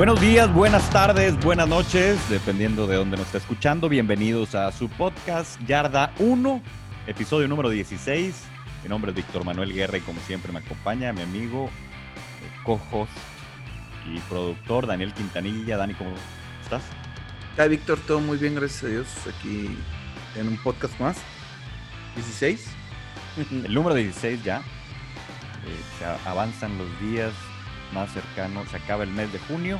Buenos días, buenas tardes, buenas noches, dependiendo de dónde nos está escuchando. Bienvenidos a su podcast Yarda 1, episodio número 16. Mi nombre es Víctor Manuel Guerra y como siempre me acompaña mi amigo, co-host y productor Daniel Quintanilla. Dani, ¿cómo estás? Hola Víctor, todo muy bien, gracias a Dios. Aquí en un podcast más. 16. El número 16 ya. Eh, se avanzan los días más cercanos. Se acaba el mes de junio.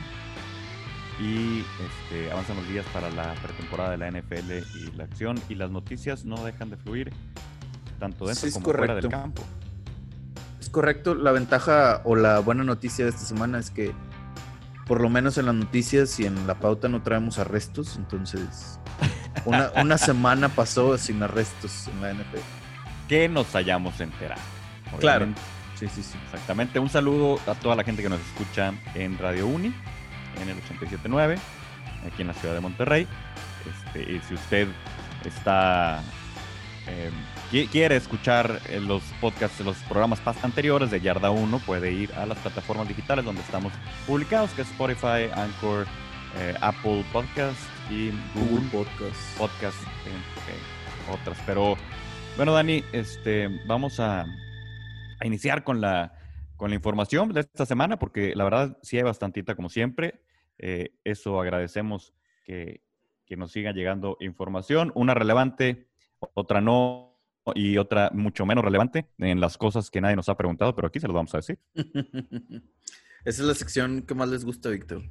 Y este, avanzan los días para la pretemporada de la NFL y la acción. Y las noticias no dejan de fluir, tanto dentro Sí, como fuera del correcto. campo. Es correcto, la ventaja o la buena noticia de esta semana es que por lo menos en las noticias y en la pauta no traemos arrestos, entonces una, una semana pasó sin arrestos en la NFL. Que nos hayamos enterado. Claro. Obviamente, Sí, sí, sí. Exactamente. Un saludo a toda la gente que nos escucha en Radio Uni, en el 87.9, aquí en la ciudad de Monterrey. Este, y si usted está eh, qui- quiere escuchar eh, los podcasts, los programas anteriores de Yarda 1, puede ir a las plataformas digitales donde estamos publicados, que es Spotify, Anchor, eh, Apple Podcast y Google Google Podcast. podcast, entre otras. Pero bueno, Dani, este, vamos a, a iniciar con la, con la información de esta semana, porque la verdad sí hay bastantita como siempre. Eh, eso agradecemos que, que nos siga llegando información, una relevante, otra no, y otra mucho menos relevante en las cosas que nadie nos ha preguntado, pero aquí se los vamos a decir. Esa es la sección que más les gusta, Víctor.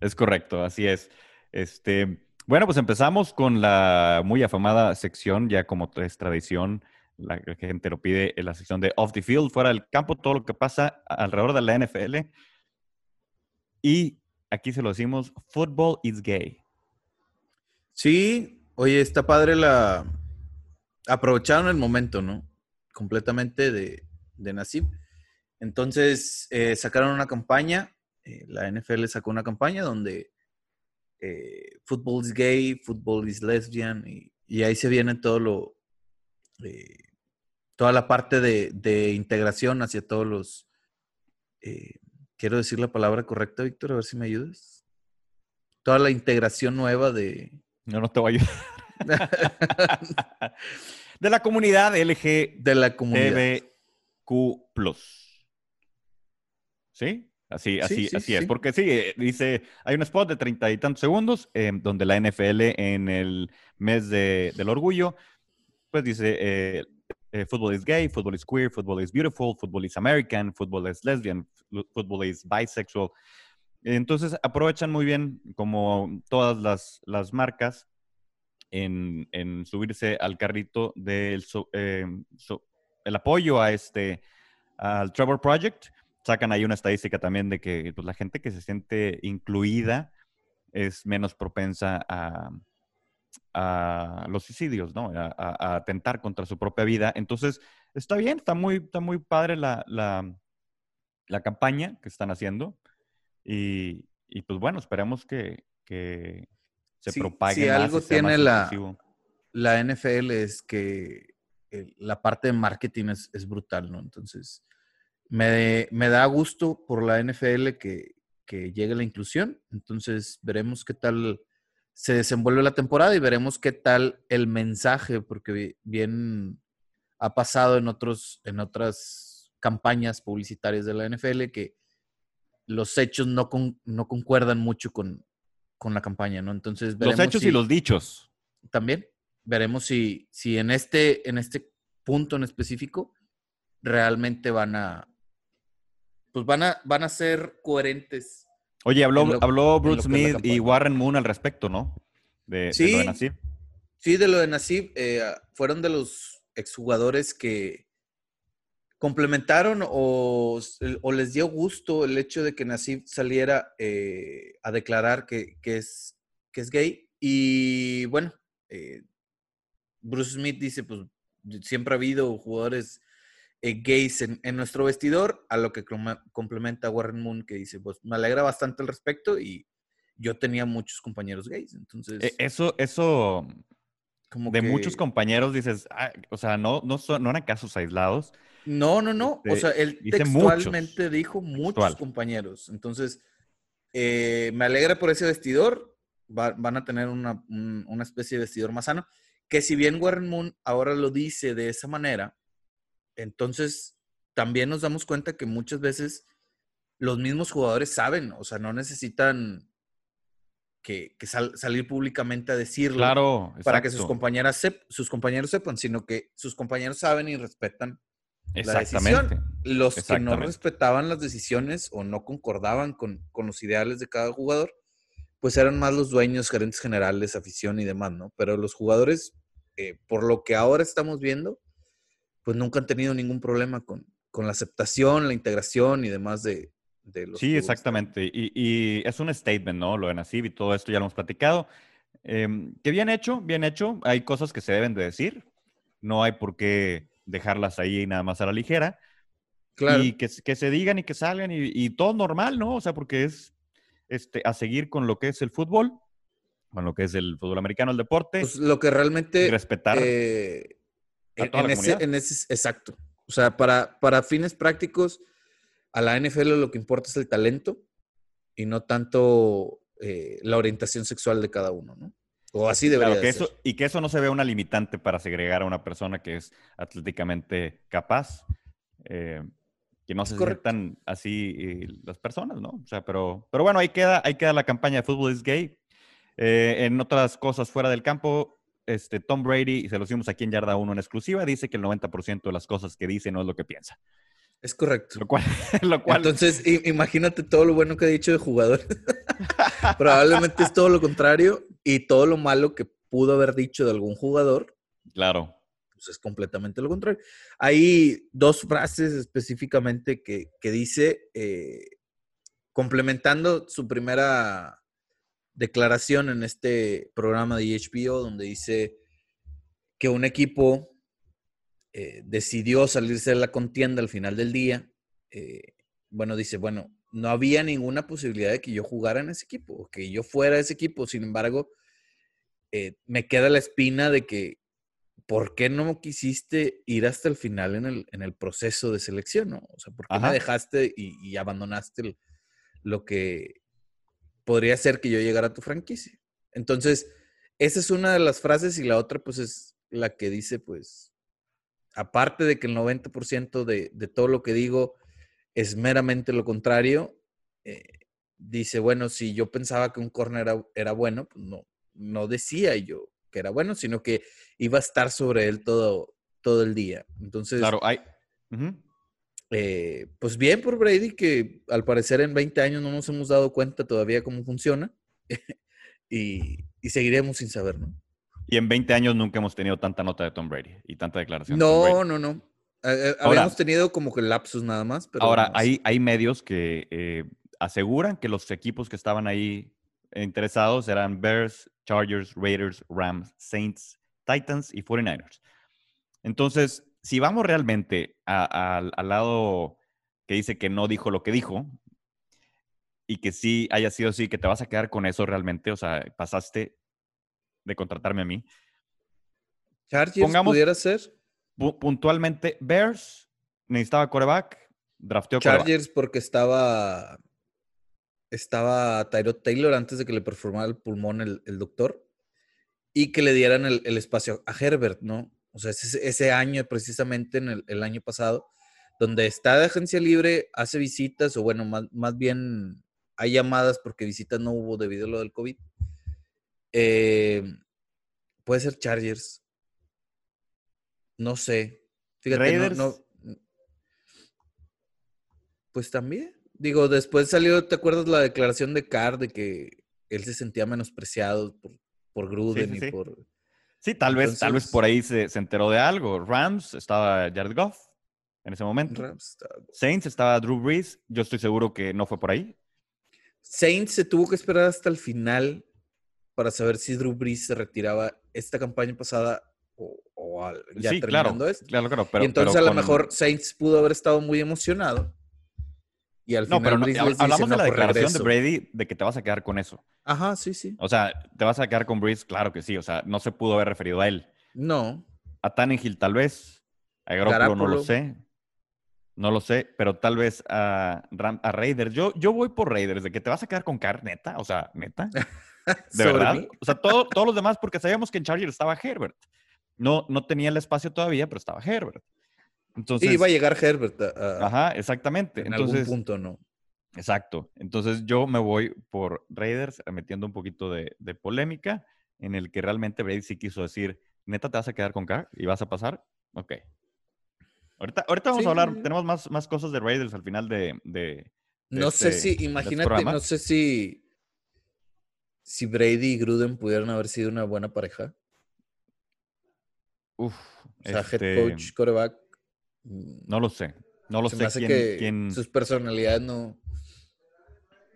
Es correcto, así es. Este, bueno, pues empezamos con la muy afamada sección, ya como es tradición, la gente lo pide, en la sección de off the field, fuera del campo, todo lo que pasa alrededor de la NFL. Y aquí se lo decimos, football is gay. Sí, oye, está padre la... Aprovecharon el momento, ¿no? Completamente de, de Nasib. Entonces, eh, sacaron una campaña, eh, la NFL sacó una campaña donde eh, fútbol is gay, fútbol is lesbian, y, y ahí se viene todo lo... eh, toda la parte de, de integración hacia todos los... eh, quiero decir la palabra correcta, Víctor, a ver si me ayudas. Toda la integración nueva de... No, no te voy a ayudar. de la comunidad LGBTQ+. de la comunidad. ¿Sí? Así, Sí, así, sí, así es. Porque sí, eh, dice, hay un spot de treinta y tantos segundos eh, donde la NFL en el mes de- del orgullo, pues dice, eh, eh, football is gay, football is queer, football is beautiful, football is American, football is lesbian, football is bisexual. Entonces aprovechan muy bien como todas las, las marcas en, en subirse al carrito del eh, so- el apoyo a este al Trevor Project. Sacan ahí una estadística también de que pues, la gente que se siente incluida es menos propensa a, a los suicidios, ¿no? A, a- a atentar contra su propia vida. Entonces, está bien, está muy, está muy padre la, la, la campaña que están haciendo. Y, y, pues bueno, esperemos que, que se Sí, propague si algo tiene la-. La NFL es que eh, la parte de marketing es, es brutal, ¿no? Entonces, me, me da gusto por la NFL que, que llegue la inclusión. Entonces, veremos qué tal se desenvuelve la temporada y veremos qué tal el mensaje, porque bi- bien ha pasado en, otros, en otras campañas publicitarias de la NFL que los hechos no, con- no concuerdan mucho con, con la campaña, ¿no? Entonces, Los veremos hechos si- y los dichos. también veremos si, si en, este, en este punto en específico realmente van a pues van a van a ser coherentes. Oye, habló, lo- habló Bruce Smith y. Warren Moon al respecto, ¿no? De, de lo Sí. de Nasib. Sí, de lo de Nasib, eh, fueron de los exjugadores que complementaron o, o les dio gusto el hecho de que Nasib saliera eh, a declarar que, que es, que es gay. Y bueno, eh, Bruce Smith dice, pues siempre ha habido jugadores eh, gays en, en nuestro vestidor, a lo que complementa Warren Moon, que dice, pues me alegra bastante al respecto y yo tenía muchos compañeros gays, entonces... Eh, Eso, eso, como de que- muchos compañeros dices, "Ah", o sea, no, no, son, no eran casos aislados. No, no, no. O Este, sea, él textualmente dijo muchos Textual. compañeros. Entonces, eh, me alegra por ese vestidor. van a tener una, una, especie de vestidor más sano. Que si bien Warren Moon ahora lo dice de esa manera, entonces también nos damos cuenta que muchas veces los mismos jugadores saben, o sea, no necesitan que, salir públicamente a decirlo para que sus, compañeras sus compañeros sepan, sino que sus compañeros saben y respetan la decisión. Los que no respetaban las decisiones o no concordaban con, los ideales de cada jugador, pues eran más los dueños, gerentes generales, afición y demás, ¿no? Pero los jugadores, eh, por lo que ahora estamos viendo, pues nunca han tenido ningún problema con, con la aceptación, la integración y demás de, Sí, exactamente. Y, es un statement, ¿no? Lo de Nasib y todo esto ya lo hemos platicado. Em, que bien hecho, bien hecho. Hay cosas que se deben de decir. No hay por qué dejarlas ahí nada más a la ligera. Claro. Y que, que se digan y que salgan y, todo normal, ¿no? O sea, porque es este, a seguir con lo que es el fútbol, con lo que es el fútbol americano, el deporte. Pues lo que realmente... respetar. Eh, en, ese, en, ese, exacto. O sea, para, para fines prácticos a la NFL lo que importa es el talento y no tanto eh, la orientación sexual de cada uno, ¿no? O así debería que Eso, y que eso no se vea una limitante para segregar a una persona que es atléticamente capaz. Eh, que no se sientan así eh, las personas, ¿no? O sea, pero, pero bueno, ahí queda, ahí queda la campaña de Fútbol is Gay. en otras cosas fuera del campo, este, Tom Brady, y se lo hicimos aquí en Yarda 1 en exclusiva, dice que el 90% de las cosas que dice no es lo que piensa. Es correcto. Lo cual, lo cual... Entonces, imagínate todo lo bueno que ha dicho de jugador. Probablemente es todo lo contrario y todo lo malo que pudo haber dicho de algún jugador. Claro. Pues es completamente lo contrario. Hay dos frases específicamente que, dice, eh, complementando su primera declaración en este programa de HBO, donde dice que un equipo eh, decidió salirse de la contienda al final del día, eh, bueno, dice, bueno, no había ninguna posibilidad de que yo jugara en ese equipo, o que yo fuera ese equipo. Sin embargo, eh, me queda la espina de que, ¿por qué no quisiste ir hasta el final en el, en el proceso de selección? ¿no? O sea, ¿por qué me dejaste y, abandonaste lo que podría ser que yo llegara a tu franquicia? Entonces, esa es una de las frases y la otra, pues, es la que dice, pues, aparte de que el 90% de, de, todo lo que digo es meramente lo contrario, eh, dice, bueno, si yo pensaba que un corner era, bueno, pues no, no decía yo que era bueno, sino que iba a estar sobre él todo, todo el día. Entonces, claro, hay... Eh, pues bien por Brady, que al parecer en 20 años no nos hemos dado cuenta todavía cómo funciona y, y seguiremos sin saber, ¿no? Y en 20 años nunca hemos tenido tanta nota de Tom Brady y tanta declaración. No, no, no. Eh, habíamos tenido como que lapsus nada más. Pero ahora, hay, hay medios que eh, aseguran que los equipos que estaban ahí interesados eran Bears, Chargers, Raiders, Rams, Saints, Titans y 49ers. Entonces, si vamos realmente al lado que dice que no dijo lo que dijo y que sí haya sido así, que te vas a quedar con eso realmente, o sea, pasaste de contratarme a mí. Chargers pudiera ser. Puntualmente, Bears necesitaba coreback, drafteó Chargers porque estaba estaba Tyrod Taylor antes de que le performara el pulmón el, doctor y que le dieran el, espacio a Herbert, ¿no? O sea, ese, ese año precisamente en el, año pasado, donde está de agencia libre, hace visitas o bueno, más, más bien hay llamadas porque visitas no hubo debido a lo del COVID eh, puede ser Chargers. No sé. Fíjate, no, Pues también. Digo, después salió, ¿te acuerdas la declaración de Carr de que él se sentía menospreciado por, por Gruden y por. Sí, tal vez, tal vez por ahí se, enteró de algo. Rams estaba Jared Goff en ese momento. Saints estaba Drew Brees. Yo estoy seguro que no fue por ahí. Saints se tuvo que esperar hasta el final para saber si Drew Brees se retiraba esta campaña pasada o, ya terminando esto. Claro, claro, pero, y entonces a lo mejor Saints pudo haber estado muy emocionado. Y al no, final pero hablamos de la declaración de Brady de que te vas a quedar con eso. Ajá, sí, sí. O sea, ¿te vas a quedar con Brees? Claro que sí. O sea, no se pudo haber referido a él. No. A Tannehill tal vez. A Garoppolo no lo sé. No lo sé, pero tal vez a, a Raiders. Yo, yo voy por Raiders, de que te vas a quedar con Carr, neta, o sea, neta. De verdad. O sea, todos los demás, porque sabíamos que en Chargers estaba Herbert. No, no tenía el espacio todavía, pero estaba Herbert. Entonces, sí, iba a llegar Herbert. ajá, exactamente. En Entonces, algún punto, ¿no? Exacto. Entonces yo me voy por Raiders, metiendo un poquito de, polémica, en el que realmente Brady sí quiso decir, neta, te vas a quedar con Carr y vas a pasar. Ok. Ahorita, ahorita vamos a hablar, tenemos más, más cosas de Raiders al final de... no sé este, si, imagínate, no sé si, si Brady y Gruden pudieran haber sido una buena pareja. Uf. O sea, head este coach, coreback. No lo sé. No lo sé. Me que sus personalidades no.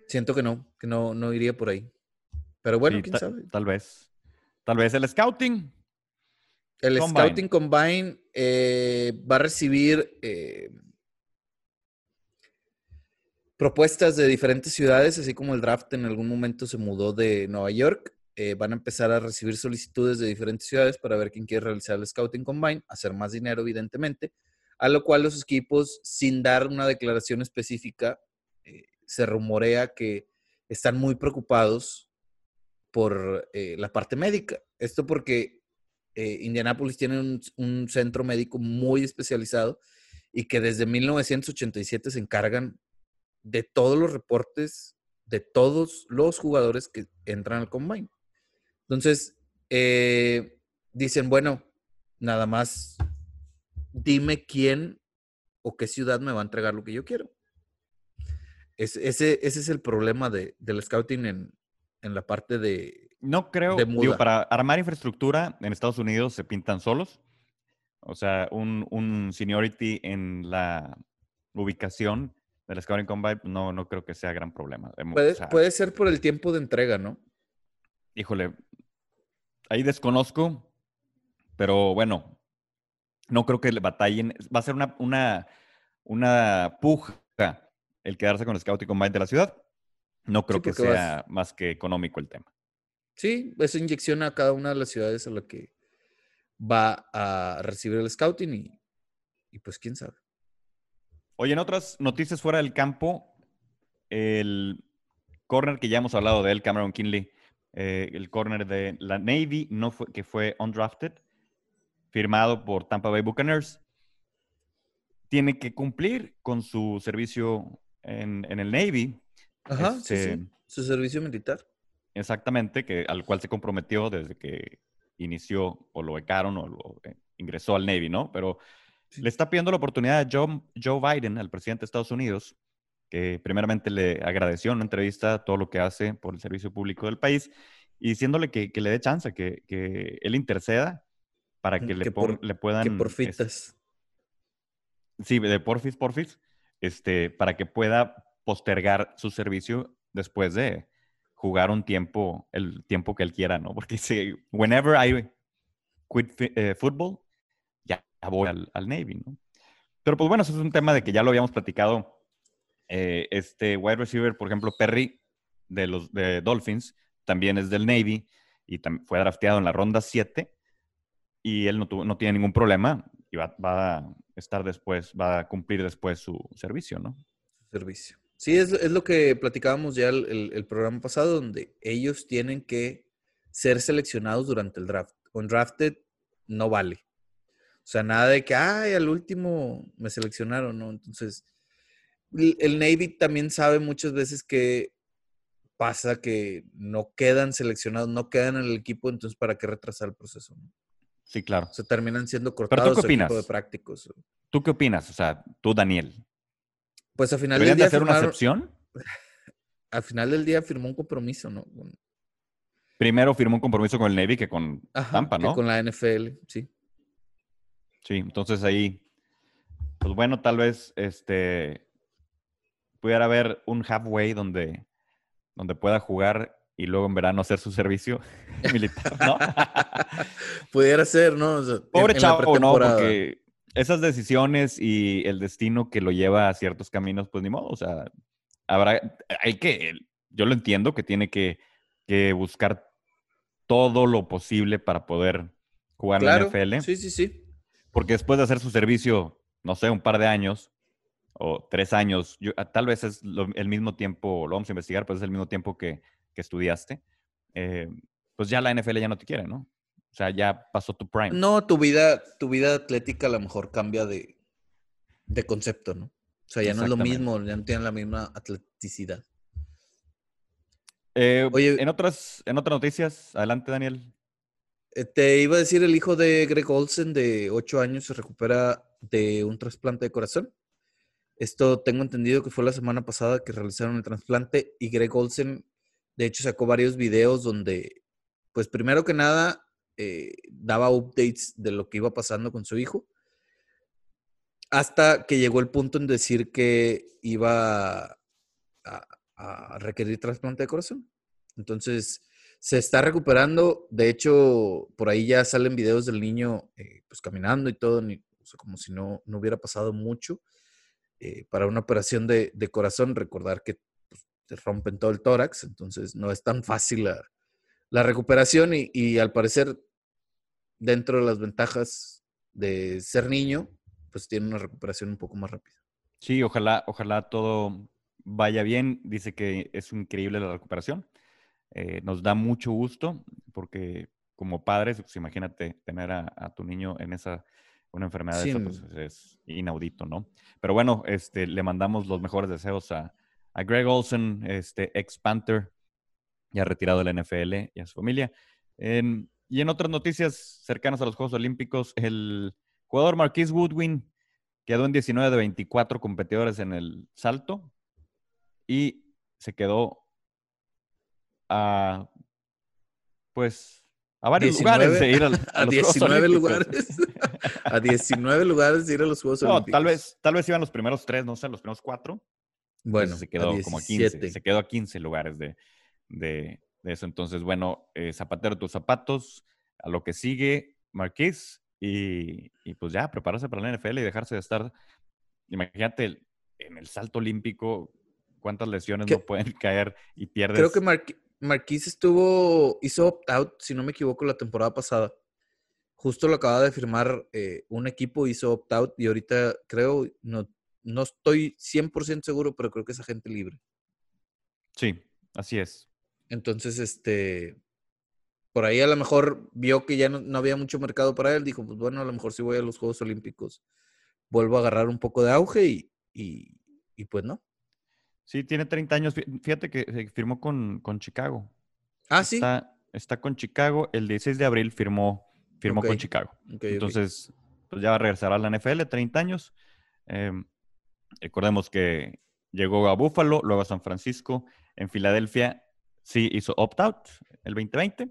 Siento que no, que no, no iría por ahí. Pero bueno, quién sabe. Tal vez. Tal vez el scouting. El Scouting Combine eh, va a recibir eh, propuestas de diferentes ciudades, así como el draft en algún momento se mudó de Nueva York. Eh, van a empezar a recibir solicitudes de diferentes ciudades para ver quién quiere realizar el Scouting Combine, hacer más dinero, evidentemente, a lo cual los equipos, sin dar una declaración específica, se rumorea que están muy preocupados por la parte médica. Esto porque eh, Indianápolis tiene un, centro médico muy especializado y que desde 1987 se encargan de todos los reportes de todos los jugadores que entran al combine. Entonces, eh, dicen, bueno, nada más dime quién o qué ciudad me va a entregar lo que yo quiero. ese, ese, es el problema de, del scouting en, en la parte de, no creo, digo, para armar infraestructura en Estados Unidos se pintan solos. O sea, un, seniority en la ubicación del Scouting Combine no, no creo que sea gran problema. Puede, ser por el tiempo de entrega, ¿no? Híjole, ahí desconozco, pero bueno, no creo que le batallen. Va a ser una, una, una puja el quedarse con el Scouting Combine de la ciudad. No creo que sea más que económico el tema. Sí, eso inyecciona a cada una de las ciudades a la que va a recibir el scouting y, pues quién sabe. Oye, en otras noticias fuera del campo, el corner que ya hemos hablado de él, Cameron Kinley, eh, el corner de la Navy, no fue, que fue undrafted, firmado por Tampa Bay Buccaneers, tiene que cumplir con su servicio en, el Navy. Ajá, sí, este Su servicio militar. Exactamente, que, al cual se comprometió desde que inició o lo becaron o lo, eh, ingresó al Navy, ¿no? Pero le está pidiendo la oportunidad a Joe, Joe Biden, al presidente de Estados Unidos, que primeramente le agradeció en una entrevista todo lo que hace por el servicio público del país y diciéndole que, le dé chance, que, que, él interceda para que, le, le, puedan... Que porfitas. sí, de porfis, porfis, este, para que pueda postergar su servicio después de, jugar un tiempo, el tiempo que él quiera, ¿no? Porque si, whenever I quit eh, football, ya voy al, Navy, ¿no? Pero pues bueno, eso es un tema de que ya lo habíamos platicado. Eh, este wide receiver, por ejemplo, Perry de los de Dolphins, también es del Navy y fue drafteado en la ronda 7 y él no, no tiene ningún problema y va, va, a estar después, va a cumplir después su servicio, ¿no? Servicio. Sí, es, lo que platicábamos ya el, programa pasado, donde ellos tienen que ser seleccionados durante el draft. Undrafted no vale. O sea, nada de que, ay, al último me seleccionaron, ¿no? Entonces, el Navy también sabe muchas veces que pasa que no quedan seleccionados, no quedan en el equipo, entonces, ¿para qué retrasar el proceso? Sí, claro. Se terminan siendo cortados ¿Pero tú qué opinas? de prácticos. ¿Tú qué opinas? O sea, tú, Daniel, pues al final del día. hacer una excepción? Al final del día firmó un compromiso, ¿no? Primero firmó un compromiso con el Navy que con Tampa, ¿no? Que con la NFL, sí. Sí, entonces ahí, pues bueno, tal vez este pudiera haber un halfway donde, donde pueda jugar y luego en verano hacer su servicio militar, ¿no? pudiera ser, ¿no? Pobre chavo, ¿no? Porque esas decisiones y el destino que lo lleva a ciertos caminos, pues ni modo, o sea, habrá, hay que, yo lo entiendo que tiene que, buscar todo lo posible para poder jugar la NFL. Sí, sí, sí. Porque después de hacer su servicio, no sé, un par de años, o tres años, ah, tal vez es el mismo tiempo, lo vamos a investigar, pues es el mismo tiempo que, estudiaste, eh, pues ya la NFL ya no te quiere, ¿no? O sea, ya pasó tu prime. No, tu vida, tu vida atlética a lo mejor cambia de, de concepto, ¿no? O sea, ya no es lo mismo, ya no tienen la misma atleticidad. Eh, Oye, en otras, en otras noticias, adelante, Daniel. Eh, te iba a decir, el hijo de Greg Olsen, de 8 años, se recupera de un trasplante de corazón. Esto tengo entendido que fue la semana pasada que realizaron el trasplante y Greg Olsen, de hecho, sacó varios videos donde, pues primero que nada, eh, daba updates de lo que iba pasando con su hijo, hasta que llegó el punto en decir que iba a, requerir trasplante de corazón. Entonces, se está recuperando. De hecho, por ahí ya salen videos del niño eh, pues caminando y todo, como si no, no hubiera pasado mucho. Eh, para una operación de, corazón, recordar que te rompen todo el tórax, entonces no es tan fácil la, recuperación y, al parecer, dentro de las ventajas de ser niño, pues tiene una recuperación un poco más rápida. Sí, ojalá, ojalá todo vaya bien. Dice que es increíble la recuperación. Eh, nos da mucho gusto porque como padres, pues imagínate tener a, tu niño en esa, una enfermedad de esa, pues es inaudito, ¿no? Pero bueno, este, le mandamos los mejores deseos a, Greg Olson, este ex Panther, ya retirado de la NFL y a su familia. y en otras noticias cercanas a los Juegos Olímpicos, el jugador Marquise Woodwin quedó en 19 de 24 competidores en el salto y se quedó a, pues, a varios lugares de ir a, a, 19 lugares. a 19 lugares de ir a los Juegos no, Tal vez, tal vez iban los primeros tres, no sé, los primeros cuatro. Bueno, se quedó como a 15. Se quedó a 15 lugares de, de, eso. Entonces, bueno, eh, zapatero tus zapatos, a lo que sigue, Marqués, y, y, pues ya, prepararse para la NFL y dejarse de estar. Imagínate en el salto olímpico, cuántas lesiones no pueden caer y pierdes. Creo que Marquise estuvo, hizo opt-out, si no me equivoco, la temporada pasada. Justo lo acaba de firmar eh, un equipo, hizo opt-out y ahorita creo, no, no estoy 100% seguro, pero creo que es agente libre. Sí, así es. Entonces, este, por ahí a lo mejor vio que ya no, había mucho mercado para él, dijo, pues bueno, a lo mejor si voy a los Juegos Olímpicos, vuelvo a agarrar un poco de auge y, y pues no. Sí, tiene 30 años. Fíjate que firmó con, con Chicago. Ah, sí. Está, con Chicago. El 16 de abril firmó, firmó con Chicago. Entonces, pues ya va a regresar a la NFL, 30 años. Em, recordemos que llegó a Buffalo, luego a San Francisco. En Filadelfia sí hizo opt-out el 2020.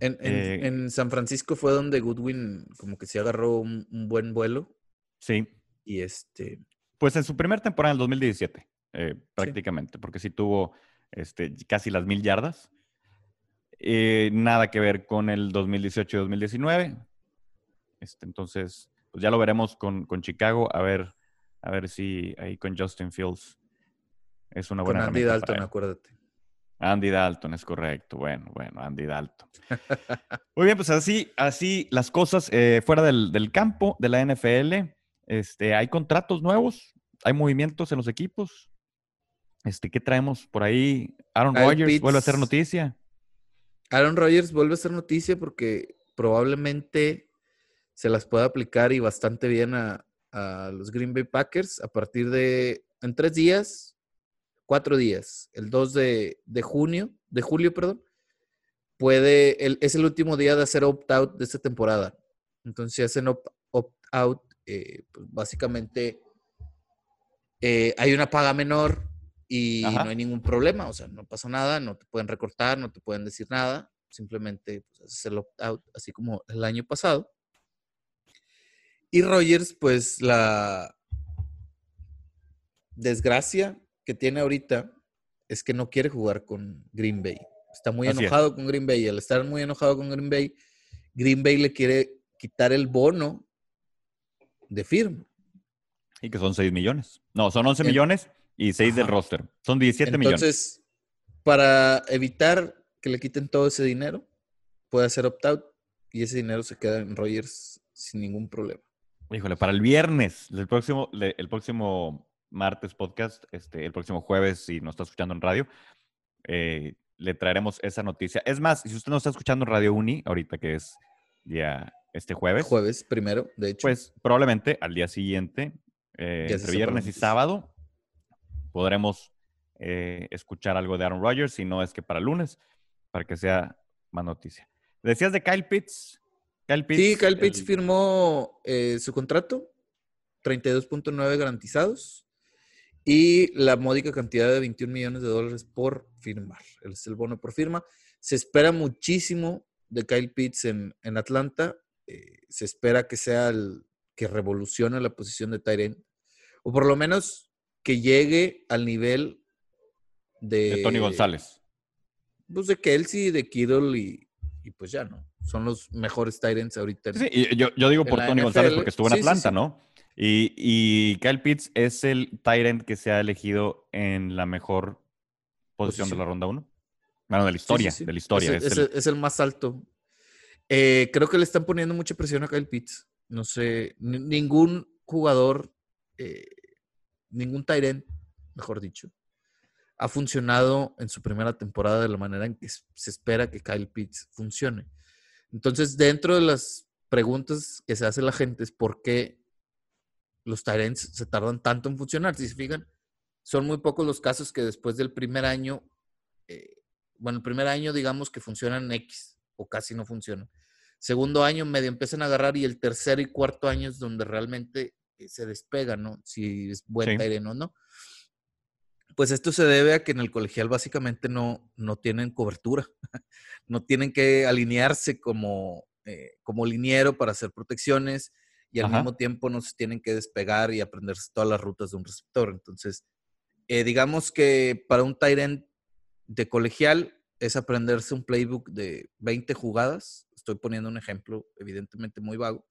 Eh, en, San Francisco fue donde Goodwin como que se agarró un, un, buen vuelo. Sí. Y este... Pues en su primera temporada, en el 2017. Eh, prácticamente, porque sí tuvo este, casi las mil yardas. Eh, nada que ver con el 2018-2019. Este, entonces, pues ya lo veremos con, con, Chicago, a ver, a ver si ahí con Justin Fields es una buena con Andy Dalton, acuérdate. Andy Dalton, es correcto. Bueno, bueno, Andy Dalton. Muy bien, pues así, así las cosas eh, fuera del, del, campo de la NFL. Este, hay contratos nuevos, hay movimientos en los equipos. Este, ¿qué traemos por ahí? Aaron Rodgers vuelve a ser noticia. Aaron Rodgers vuelve a ser noticia porque probablemente se las pueda aplicar y bastante bien a, los Green Bay Packers a partir de, en tres días, cuatro días, el 2 de, junio, de julio, perdón, puede, es el último día de hacer opt-out de esta temporada. Entonces, si hacen opt-out, eh, pues básicamente eh, hay una paga menor y no hay ningún problema, o sea, no pasa nada, no te pueden recortar, no te pueden decir nada, simplemente pues, haces el opt-out, así como el año pasado. Y Rogers, pues la desgracia que tiene ahorita es que no quiere jugar con Green Bay. Está muy enojado con Green Bay y al estar muy enojado con Green Bay, Green Bay le quiere quitar el bono de firma. Y que son 6 millones. No, son 11 millones y 6 del roster. Son 17 millones. Entonces, para evitar que le quiten todo ese dinero, puede hacer opt-out y ese dinero se queda en Rogers sin ningún problema. Híjole, para el viernes, el próximo, el próximo martes podcast, este, el próximo jueves, si nos está escuchando en radio, eh, le traeremos esa noticia. Es más, si usted no está escuchando en Radio Uni, ahorita que es día este jueves. Jueves primero, de hecho. Pues probablemente al día siguiente, eh, entre viernes y sábado, podremos eh, escuchar algo de Aaron Rodgers, si no es que para lunes, para que sea más noticia. Decías de Kyle Pitts. Kyle Pitts sí, Kyle Pitts firmó eh, su contrato, 32.9 garantizados y la módica cantidad de 21 millones de dólares por firmar. Es el bono por firma. Se espera muchísimo de Kyle Pitts en, Atlanta. Eh, se espera que sea el que revolucione la posición de Tyrant. O por lo menos que llegue al nivel de... De Tony González. Pues de Kelsey, de Kittle y, y pues ya, ¿no? Son los mejores Tyrants ahorita. Sí, y yo, digo por Tony González porque estuvo en Atlanta, ¿no? Y, y, Kyle Pitts es el Tyrant que se ha elegido en la mejor posición, de la ronda 1. Bueno, de la historia, de la historia. Es, el... más alto. Eh, creo que le están poniendo mucha presión a Kyle Pitts. No sé, ningún jugador, eh, ningún Tyrant, mejor dicho, ha funcionado en su primera temporada de la manera en que se espera que Kyle Pitts funcione. Entonces, dentro de las preguntas que se hace la gente es por qué los Tyrants se tardan tanto en funcionar. Si se fijan, son muy pocos los casos que después del primer año, eh, bueno, el primer año digamos que funcionan X o casi no funcionan. Segundo año medio empiezan a agarrar y el tercer y cuarto año es donde realmente eh, se despega, ¿no? Si es buen sí. o no. Pues esto se debe a que en el colegial básicamente no, no tienen cobertura, no tienen que alinearse como, eh, como liniero para hacer protecciones, y al mismo tiempo no se tienen que despegar y aprenderse todas las rutas de un receptor. Entonces, eh, digamos que para un tight de colegial es aprenderse un playbook de 20 jugadas. Estoy poniendo un ejemplo evidentemente muy vago.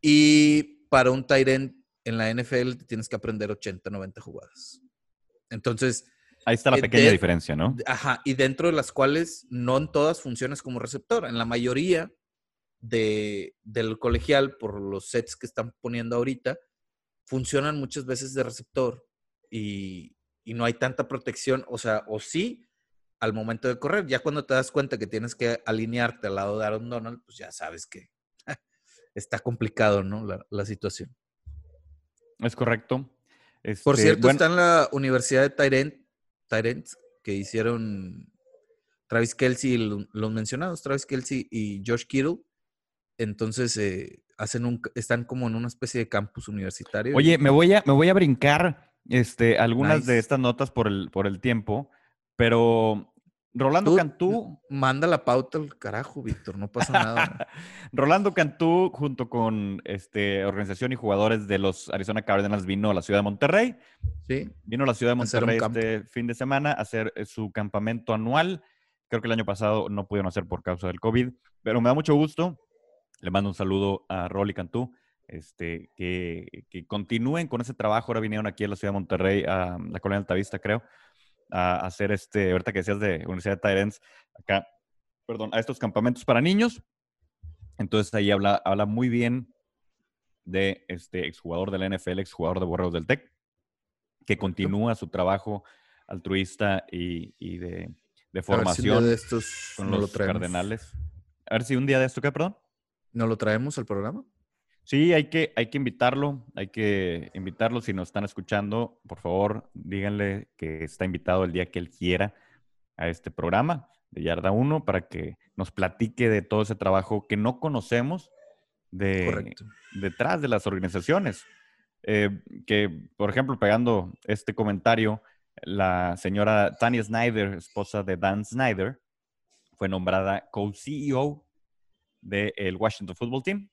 Y para un tight en la NFL tienes que aprender 80, 90 jugadas. Entonces... Ahí está la eh, pequeña diferencia, ¿no? Ajá, y dentro de las cuales no en todas funciones como receptor. En la mayoría de, del colegial, por los sets que están poniendo ahorita, funcionan muchas veces de receptor y, no hay tanta protección, o sea, o sí al momento de correr. Ya cuando te das cuenta que tienes que alinearte al lado de Aaron Donald, pues ya sabes que está complicado, ¿no? La, situación. Es correcto. Por este, cierto, está en la Universidad de Tyrant, Tyrant que hicieron Travis Kelsey, los mencionados, Travis Kelsey y Josh Kittle. Entonces, eh, hacen un, están como en una especie de campus universitario. Oye, me voy a, me voy a brincar este, algunas de estas notas por el, por el tiempo, pero Rolando Cantú. Manda la pauta al carajo, Víctor, no pasa nada. Rolando Cantú, junto con este, organización y jugadores de los Arizona Cardinals, vino a la ciudad de Monterrey. Sí. Vino a la ciudad de Monterrey este fin de semana a hacer eh, su campamento anual. Creo que el año pasado no pudieron hacer por causa del COVID, pero me da mucho gusto le mando un saludo a Rolly Cantú. Este, que, continúen con ese trabajo. Ahora vinieron aquí a la ciudad de Monterrey, a la colonia Altavista, creo, a, hacer este, ahorita que decías de Universidad de Tyrants, acá, perdón, a estos campamentos para niños. Entonces ahí habla, habla muy bien de este exjugador de la NFL, exjugador de Borreos del TEC, que continúa su trabajo altruista y, de, formación de estos con los cardenales. A ver si un día de esto, ¿qué, perdón? ¿No lo traemos al programa? Sí, hay que, hay que invitarlo, hay que invitarlo. Si nos están escuchando, por favor, díganle que está invitado el día que él quiera a este programa de Yarda 1 para que nos platique de todo ese trabajo que no conocemos de, detrás de las organizaciones. Eh, que, por ejemplo, pegando este comentario, la señora Tanya Snyder, esposa de Dan Snyder, fue nombrada co-CEO del Washington Football Team.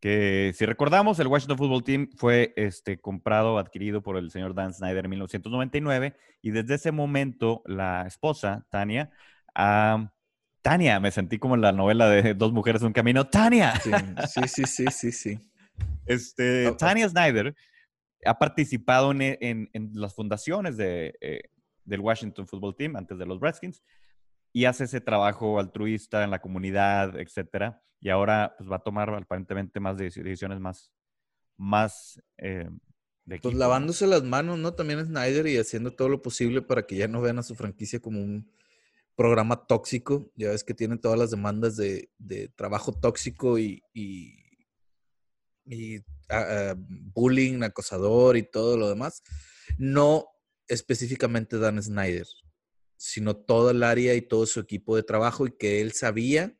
Que si recordamos, el Washington Football Team fue este, comprado, adquirido por el señor Dan Snyder en 1999 y desde ese momento la esposa, Tania, Tania, me sentí como en la novela de Dos Mujeres en un Camino, Tania. Sí, sí, sí, sí, sí. Este, Tania Snyder ha participado en, las fundaciones de, eh, del Washington Football Team antes de los Redskins y hace ese trabajo altruista en la comunidad, etcétera. Y ahora pues, va a tomar aparentemente más decisiones más, más, eh, pues lavándose las manos, ¿no? También Snyder y haciendo todo lo posible para que ya no vean a su franquicia como un programa tóxico. Ya ves que tienen todas las demandas de, trabajo tóxico y, y, ah, ah, bullying, acosador y todo lo demás. No específicamente Dan Snyder, sino todo el área y todo su equipo de trabajo y que él sabía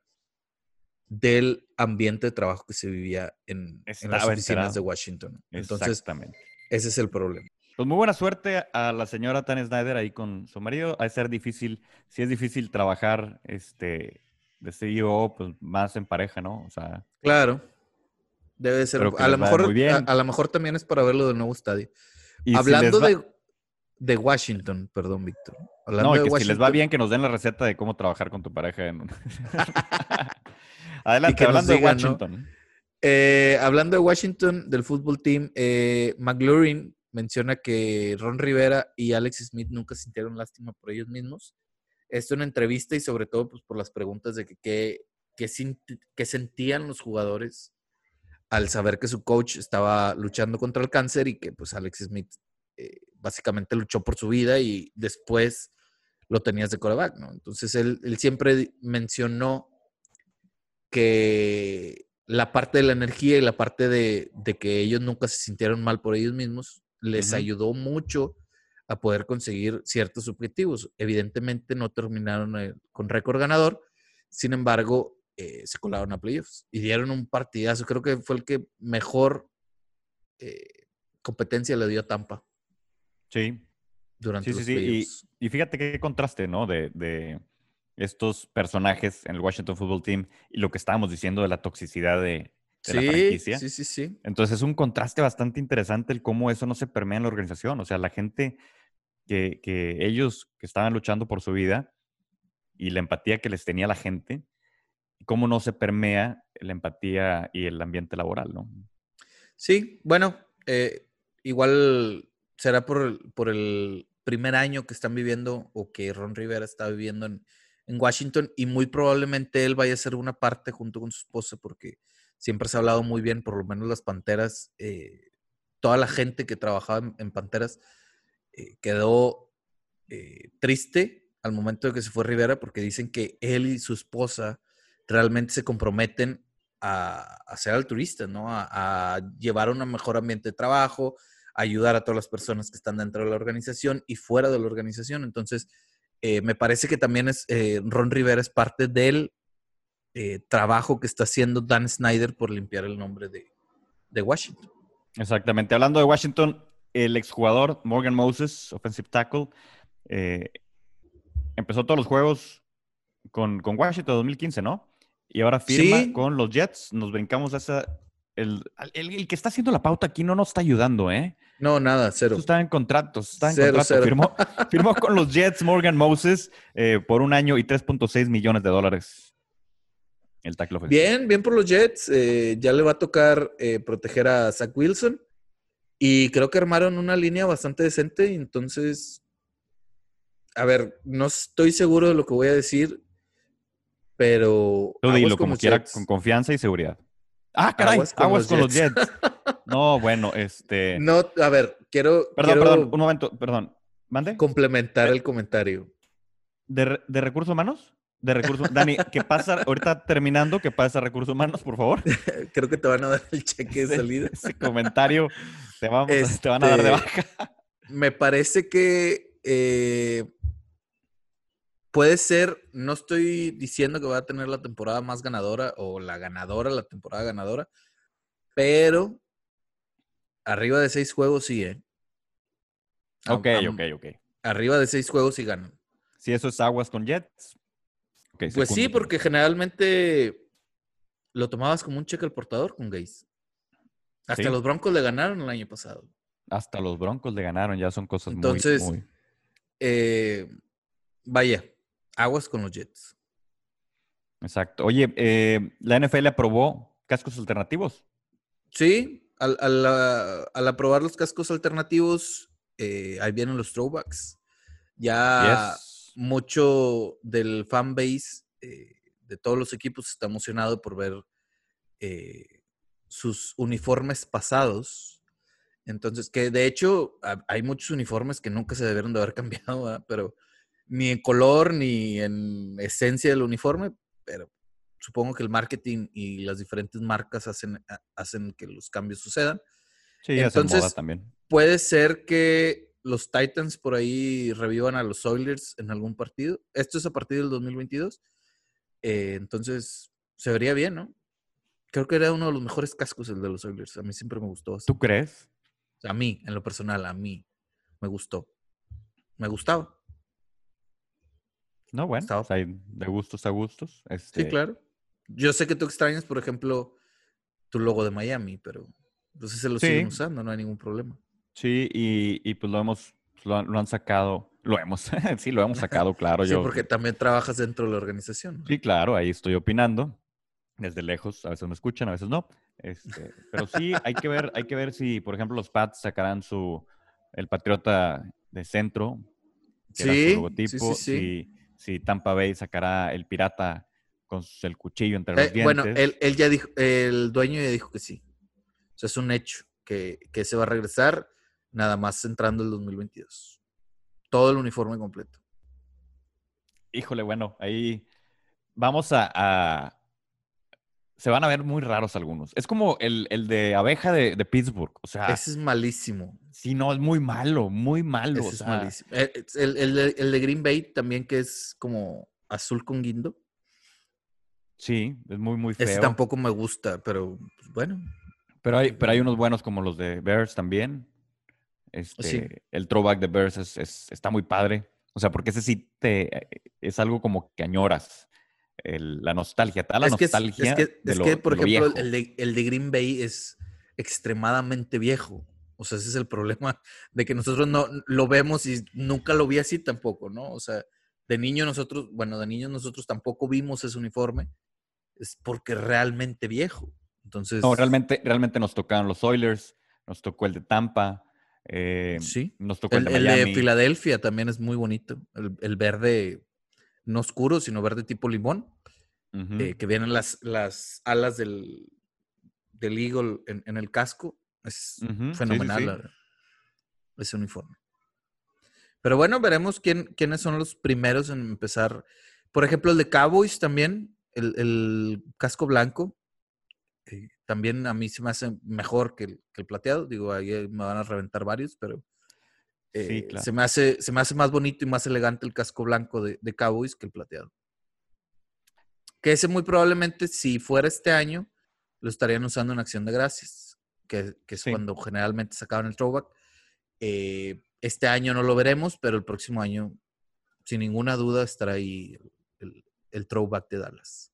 del ambiente de trabajo que se vivía en, las oficinas de Washington. Entonces, Exactamente. ese es el problema. Pues muy buena suerte a la señora Tan Snyder ahí con su marido. Ha ser difícil, si es difícil trabajar este, de CEO, pues más en pareja, ¿no? O sea. Claro. Debe ser. A lo, mejor, a, lo mejor también es para verlo del nuevo estadio. Hablando de, de, Washington, perdón, Víctor. No, que si les va bien, que nos den la receta de cómo trabajar con tu pareja. En Adelante, hablando de Washington. Eh, hablando de Washington, del fútbol team, eh, McLaurin menciona que Ron Rivera y Alex Smith nunca sintieron lástima por ellos mismos. Esto en entrevista y sobre todo pues, por las preguntas de qué que, sentían los jugadores al saber que su coach estaba luchando contra el cáncer y que pues Alex Smith eh, básicamente luchó por su vida y después lo tenías de coreback, ¿no? Entonces él, él siempre mencionó que la parte de la energía y la parte de, de, que ellos nunca se sintieron mal por ellos mismos les ayudó mucho a poder conseguir ciertos objetivos. Evidentemente no terminaron eh, con récord ganador, sin embargo, eh, se colaron a playoffs y dieron un partidazo. Creo que fue el que mejor eh, competencia le dio a Tampa. Sí. Durante sí, sí, sí. Y, fíjate qué contraste, ¿no? De, de, estos personajes en el Washington Football Team y lo que estábamos diciendo de la toxicidad de, sí, Sí, sí, sí. Entonces es un contraste bastante interesante el cómo eso no se permea en la organización. O sea, la gente que, ellos que estaban luchando por su vida y la empatía que les tenía la gente, cómo no se permea la empatía y el ambiente laboral, ¿no? Sí, bueno, eh, igual será por, por el primer año que están viviendo o que Ron Rivera está viviendo en, en Washington y muy probablemente él vaya a ser una parte junto con su esposa porque siempre se ha hablado muy bien, por lo menos las Panteras, eh, toda la gente que trabajaba en, Panteras eh, quedó eh, triste al momento de que se fue Rivera porque dicen que él y su esposa realmente se comprometen a, ser altruistas, ¿no? A, llevar un mejor ambiente de trabajo, a ayudar a todas las personas que están dentro de la organización y fuera de la organización. Entonces, me parece que también es, Ron Rivera es parte del eh, trabajo que está haciendo Dan Snyder por limpiar el nombre de, Washington. Exactamente. Hablando de Washington, el exjugador Morgan Moses, offensive tackle, eh, empezó todos los juegos con, con, Washington 2015, ¿no? Y ahora firma con los Jets. Nos brincamos a esa. El, el, que está haciendo la pauta aquí no nos está ayudando, ¿eh? No, nada, cero. está en contratos. Está en contrato. Firmó, con los Jets Morgan Moses eh, por un año y 3.6 millones de dólares el tackle Bien, bien por los Jets. Eh, ya le va a tocar eh, proteger a Zach Wilson. Y creo que armaron una línea bastante decente. Entonces, a ver, no estoy seguro de lo que voy a decir, pero. Tú dilo como quiera, con confianza y seguridad. Ah, caray, aguas con, los, Jets. no, bueno, este. No, a ver, quiero. Perdón, perdón, un momento, perdón. ¿Mande? Complementar el comentario. ¿De, de recursos humanos? de recursos. Dani, ¿qué pasa ahorita terminando? ¿Qué pasa recursos humanos, por favor? Creo que te van a dar el cheque de salida. Ese comentario te, vamos te van a dar de este, baja. Me parece que eh, puede ser, no estoy diciendo que va a tener la temporada más ganadora o la ganadora, la temporada ganadora, pero arriba de seis juegos sí, ¿eh? Ok, ok, ok. Arriba de seis juegos sí ganan. Si eso es aguas con Jets, pues sí, porque generalmente lo tomabas como un cheque al portador con Gaze. Hasta los Broncos le ganaron el año pasado. Hasta los Broncos le ganaron, ya son cosas Entonces, muy... Eh, vaya, aguas con los Jets. Exacto. Oye, eh, ¿la NFL aprobó cascos alternativos? Sí, al, aprobar los cascos alternativos, eh, ahí vienen los throwbacks. Ya mucho del fan base eh, de todos los equipos está emocionado por ver sus uniformes pasados Entonces, que de hecho hay muchos uniformes que nunca se debieron de haber cambiado, pero ni en color ni en esencia del uniforme, pero supongo que el marketing y las diferentes marcas hacen, hacen que los cambios sucedan. Sí, Entonces, moda también. Puede ser que los Titans por ahí revivan a los Oilers en algún partido. Esto es a partir del 2022. Eh, entonces, se vería bien, ¿no? Creo que era uno de los mejores cascos el de los Oilers. A mí siempre me gustó. ¿Tú crees? A mí, en lo personal, a mí me gustó. Me gustaba. No, bueno, hay de gustos a gustos. Sí, este claro. Yo sé que tú extrañas, por ejemplo, tu logo de Miami, pero entonces se lo siguen usando, no hay ningún problema. Sí, y, pues lo hemos, lo, han sacado, lo hemos, sí, lo hemos sacado, claro. sí, porque también trabajas dentro de la organización. Sí, claro, ahí estoy opinando. Desde lejos, a veces me escuchan, a veces no. Este, pero sí, hay que ver, hay que ver si, por ejemplo, los Pats sacarán su el Patriota de centro, que sí, era su logotipo. si, si Tampa Bay sacará el pirata con el cuchillo entre los eh, dientes. Bueno, él, él, ya dijo, el dueño ya dijo que sí. O sea, es un hecho que, que se va a regresar nada más entrando el 2022. Todo el uniforme completo. Híjole, bueno, ahí vamos a, se van a ver muy raros algunos. Es como el, de abeja de, Pittsburgh. O sea. Ese es malísimo. Sí, no, es muy malo, muy malo. Ese es malísimo. Eh, el, de Green Bay también, que es como azul con guindo. Sí, es muy, muy feo. Ese tampoco me gusta, pero pues, bueno. Pero hay, pero hay unos buenos como los de Bears también. Este, El throwback de Bears es, está muy padre. O sea, porque ese sí te, es algo como que añoras. La nostalgia, tal la nostalgia. Es que, es que por ejemplo, el de, el de, Green Bay es extremadamente viejo. O sea, ese es el problema de que nosotros no lo vemos y nunca lo vi así tampoco, ¿no? O sea, de niño nosotros, bueno, de niños nosotros tampoco vimos ese uniforme. Es porque realmente viejo. Entonces. No, realmente, realmente nos tocaron los Oilers, nos tocó el de Tampa, eh, sí. Nos tocó el, el, de, Filadelfia también es muy bonito. El, verde no oscuro, sino verde tipo limón. Eh, que vienen las, las alas del, del Eagle en, el casco. Es fenomenal ese uniforme. Pero bueno, veremos quién, quiénes son los primeros en empezar. Por ejemplo, el de Cowboys también, el, el casco blanco. Eh, también a mí se me hace mejor que el, plateado. Digo, ahí me van a reventar varios, pero eh, se, me hace, se me hace más bonito y más elegante el casco blanco de, de Cowboys que el plateado. Que ese muy probablemente, si fuera este año, lo estarían usando en Acción de Gracias, que, es cuando generalmente sacaban el throwback. Eh, este año no lo veremos, pero el próximo año, sin ninguna duda, estará ahí el, el throwback de Dallas.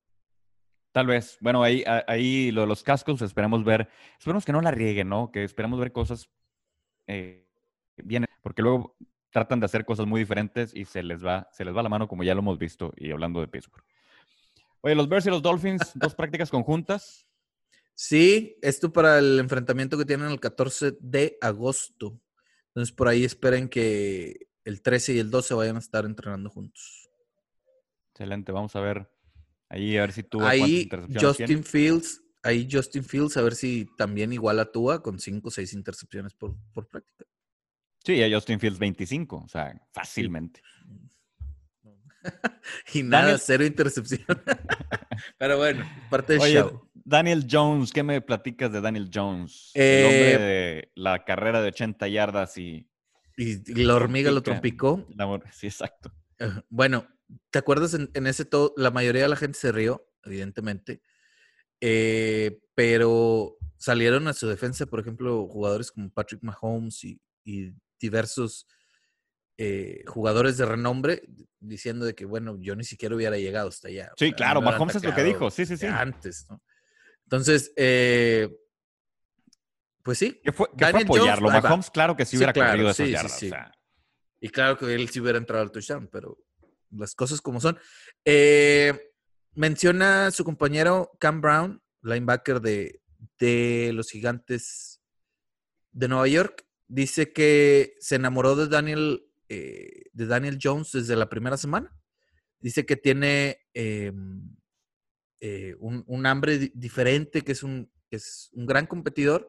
Tal vez. Bueno, ahí, ahí los cascos esperamos ver, esperemos que no la rieguen, ¿no? Que esperamos ver cosas eh, bien, porque luego tratan de hacer cosas muy diferentes y se les va, se les va la mano como ya lo hemos visto y hablando de Pittsburgh. Oye, los Bears y los Dolphins, dos prácticas conjuntas. Sí, esto para el enfrentamiento que tienen el 14 de agosto. Entonces por ahí esperen que el 13 y el 12 vayan a estar entrenando juntos. Excelente, vamos a ver Ahí a ver si tú. Ahí Justin Fields, ahí Justin Fields, a ver si también igual actúa con 5 o 6 intercepciones por, práctica. Sí, a Justin Fields 25, o sea, fácilmente. y nada, cero intercepción. Pero bueno, parte del show. Daniel Jones, ¿qué me platicas de Daniel Jones? el hombre eh, de la carrera de 80 yardas y. Y, la hormiga lo trompicó. Sí, exacto. Bueno, ¿Te acuerdas en, ese todo? La mayoría de la gente se rió, evidentemente. Eh, pero salieron a su defensa, por ejemplo, jugadores como Patrick Mahomes y, diversos eh, jugadores de renombre diciendo de que, bueno, yo ni siquiera hubiera llegado hasta allá. Sí, claro, Mahomes es lo que dijo, sí, sí, sí. Antes, ¿no? Entonces, eh, pues sí. Que fue, apoyarlo. Mahomes, claro que sí hubiera corrido esas yardas. Y claro que él sí hubiera entrado al touchdown, pero las cosas como son. Eh, menciona su compañero Cam Brown, linebacker de, los gigantes de Nueva York. Dice que se enamoró de Daniel, eh, de Daniel Jones desde la primera semana. Dice que tiene em, eh, un, hambre diferente, que es un, es un gran competidor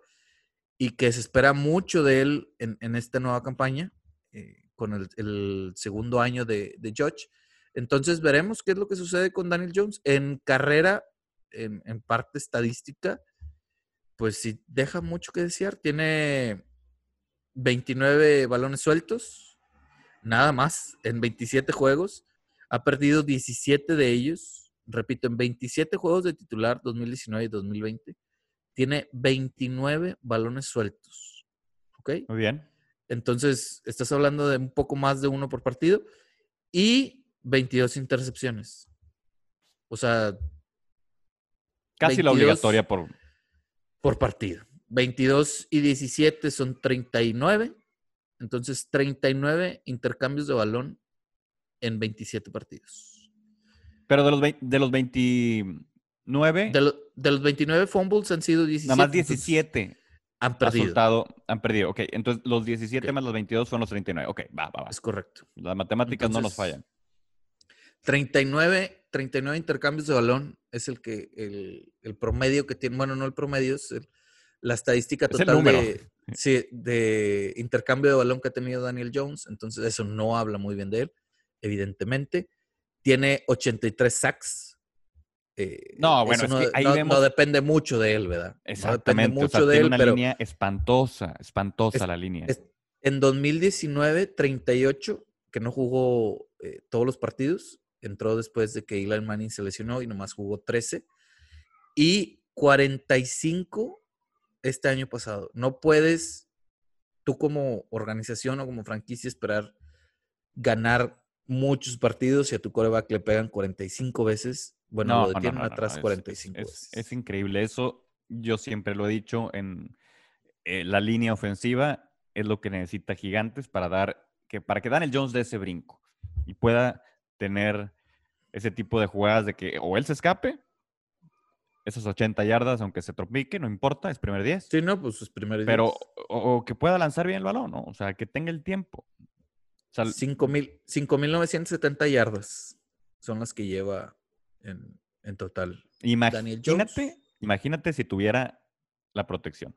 y que se espera mucho de él en, esta nueva campaña, eh, con el, segundo año de, de Judge. Entonces veremos qué es lo que sucede con Daniel Jones. En carrera, en, en parte estadística, pues sí, deja mucho que desear. Tiene 29 balones sueltos, nada más, en 27 juegos. Ha perdido 17 de ellos. Repito, en 27 juegos de titular 2019 y 2020, tiene 29 balones sueltos. ¿Ok? Muy bien. Entonces, estás hablando de un poco más de uno por partido y 22 intercepciones. O sea. Casi la obligatoria por. Por partido. 22 y 17 son 39. Entonces, 39 intercambios de balón en 27 partidos. Pero de los, de los 29. De, los 29 fumbles han sido 17. Nada más 17. Han perdido. han perdido. Ok, entonces los 17 más los 22 son los 39. Ok, va, va, va. Es correcto. Las matemáticas no nos fallan. 39, 39 intercambios de balón es el que el, el promedio que tiene, bueno, no el promedio, es el, la estadística total de, de intercambio de balón que ha tenido Daniel Jones. Entonces, eso no habla muy bien de él, evidentemente. Tiene 83 sacks. Eh, no, bueno, no, es que ahí no, vemos... depende mucho de él, ¿verdad? Exactamente. No depende mucho de él, una pero línea espantosa, espantosa la línea. en 2019, 38, que no jugó eh, todos los partidos. Entró después de que Eli Manning se lesionó y nomás jugó 13. Y 45 este año pasado. No puedes, tú como organización o como franquicia, esperar ganar muchos partidos y a tu coreback le pegan 45 veces. Bueno, lo detienen atrás 45 es, veces. Es, increíble. Eso yo siempre lo he dicho en eh, la línea ofensiva es lo que necesita Gigantes para dar que para que Daniel Jones dé ese brinco y pueda tener ese tipo de jugadas de que o él se escape esas 80 yardas, aunque se tropique, no importa, es primer 10. Sí, no, pues es primer 10. Pero, o, que pueda lanzar bien el balón, ¿no? O sea, que tenga el tiempo. O 5.970 yardas son las que lleva en, total. Imagínate, imagínate si tuviera la protección.